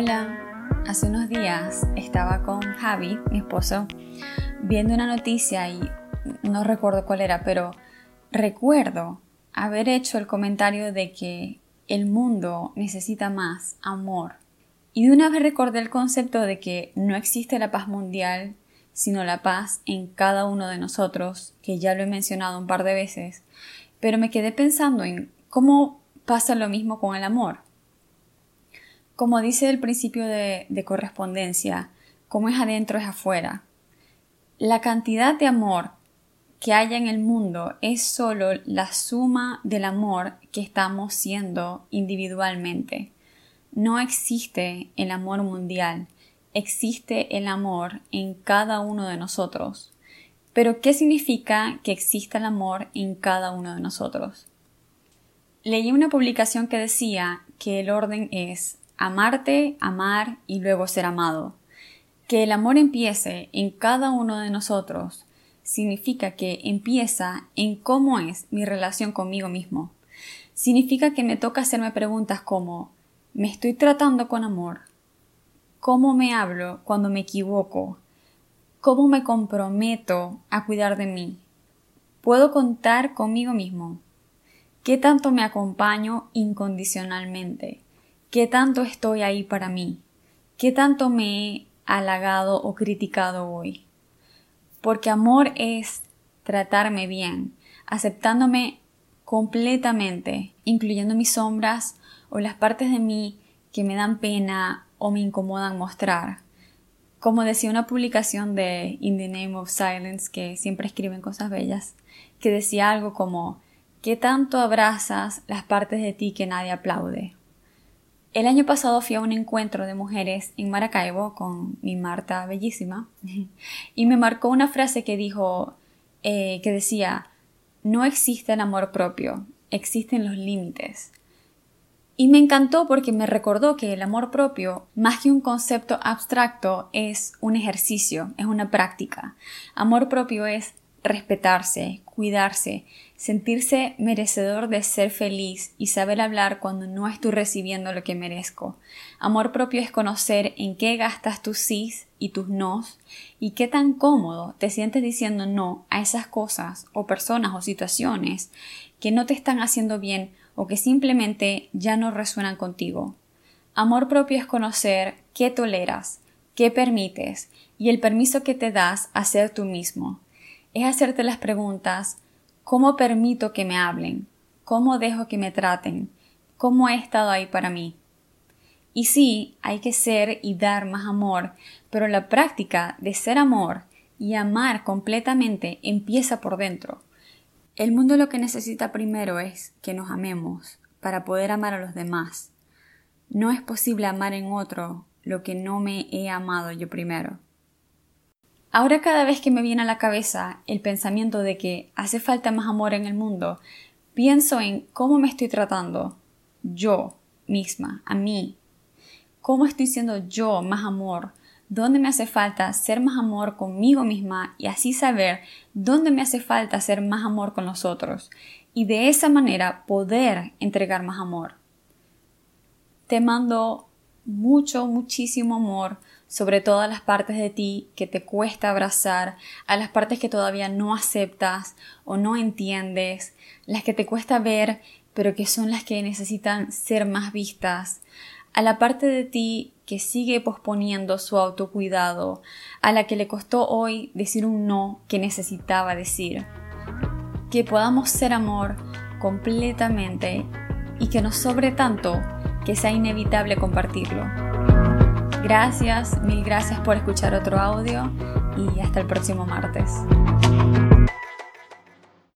Hola, hace unos días estaba con Javi, mi esposo, viendo una noticia y no recuerdo cuál era, pero recuerdo haber hecho el comentario de que el mundo necesita más amor. Y de una vez recordé el concepto de que no existe la paz mundial, sino la paz en cada uno de nosotros, que ya lo he mencionado un par de veces, pero me quedé pensando en cómo pasa lo mismo con el amor. Como dice el principio de, de correspondencia, como es adentro es afuera. La cantidad de amor que haya en el mundo es solo la suma del amor que estamos siendo individualmente. No existe el amor mundial, existe el amor en cada uno de nosotros. Pero ¿qué significa que exista el amor en cada uno de nosotros? Leí una publicación que decía que el orden es amarte, amar y luego ser amado. Que el amor empiece en cada uno de nosotros significa que empieza en cómo es mi relación conmigo mismo. Significa que me toca hacerme preguntas como ¿me estoy tratando con amor? ¿Cómo me hablo cuando me equivoco? ¿Cómo me comprometo a cuidar de mí? ¿Puedo contar conmigo mismo? ¿Qué tanto me acompaño incondicionalmente? ¿Qué tanto estoy ahí para mí? ¿Qué tanto me he halagado o criticado hoy? porque amor es tratarme bien, aceptándome completamente, incluyendo mis sombras o las partes de mí que me dan pena o me incomodan mostrar. Como decía una publicación de In the Name of Silence, que siempre escriben cosas bellas, que decía algo como ¿Qué tanto abrazas las partes de ti que nadie aplaude? El año pasado fui a un encuentro de mujeres en Maracaibo con mi Marta bellísima y me marcó una frase que dijo, eh, que decía, no existe el amor propio, existen los límites. Y me encantó porque me recordó que el amor propio, más que un concepto abstracto, es un ejercicio, es una práctica. Amor propio es respetarse, cuidarse, sentirse merecedor de ser feliz y saber hablar cuando no estoy recibiendo lo que merezco. Amor propio es conocer en qué gastas tus sís y tus nos y qué tan cómodo te sientes diciendo no a esas cosas o personas o situaciones que no te están haciendo bien o que simplemente ya no resuenan contigo. Amor propio es conocer qué toleras, qué permites y el permiso que te das a ser tú mismo es hacerte las preguntas ¿cómo permito que me hablen? ¿Cómo dejo que me traten? ¿Cómo he estado ahí para mí? Y sí, hay que ser y dar más amor, pero la práctica de ser amor y amar completamente empieza por dentro. El mundo lo que necesita primero es que nos amemos para poder amar a los demás. No es posible amar en otro lo que no me he amado yo primero. Ahora cada vez que me viene a la cabeza el pensamiento de que hace falta más amor en el mundo, pienso en cómo me estoy tratando yo misma, a mí. ¿Cómo estoy siendo yo más amor? ¿Dónde me hace falta ser más amor conmigo misma y así saber dónde me hace falta ser más amor con los otros? Y de esa manera poder entregar más amor. Te mando mucho, muchísimo amor sobre todas las partes de ti que te cuesta abrazar, a las partes que todavía no aceptas o no entiendes, las que te cuesta ver pero que son las que necesitan ser más vistas, a la parte de ti que sigue posponiendo su autocuidado, a la que le costó hoy decir un no que necesitaba decir. Que podamos ser amor completamente y que nos sobre tanto que sea inevitable compartirlo. Gracias, mil gracias por escuchar otro audio y hasta el próximo martes.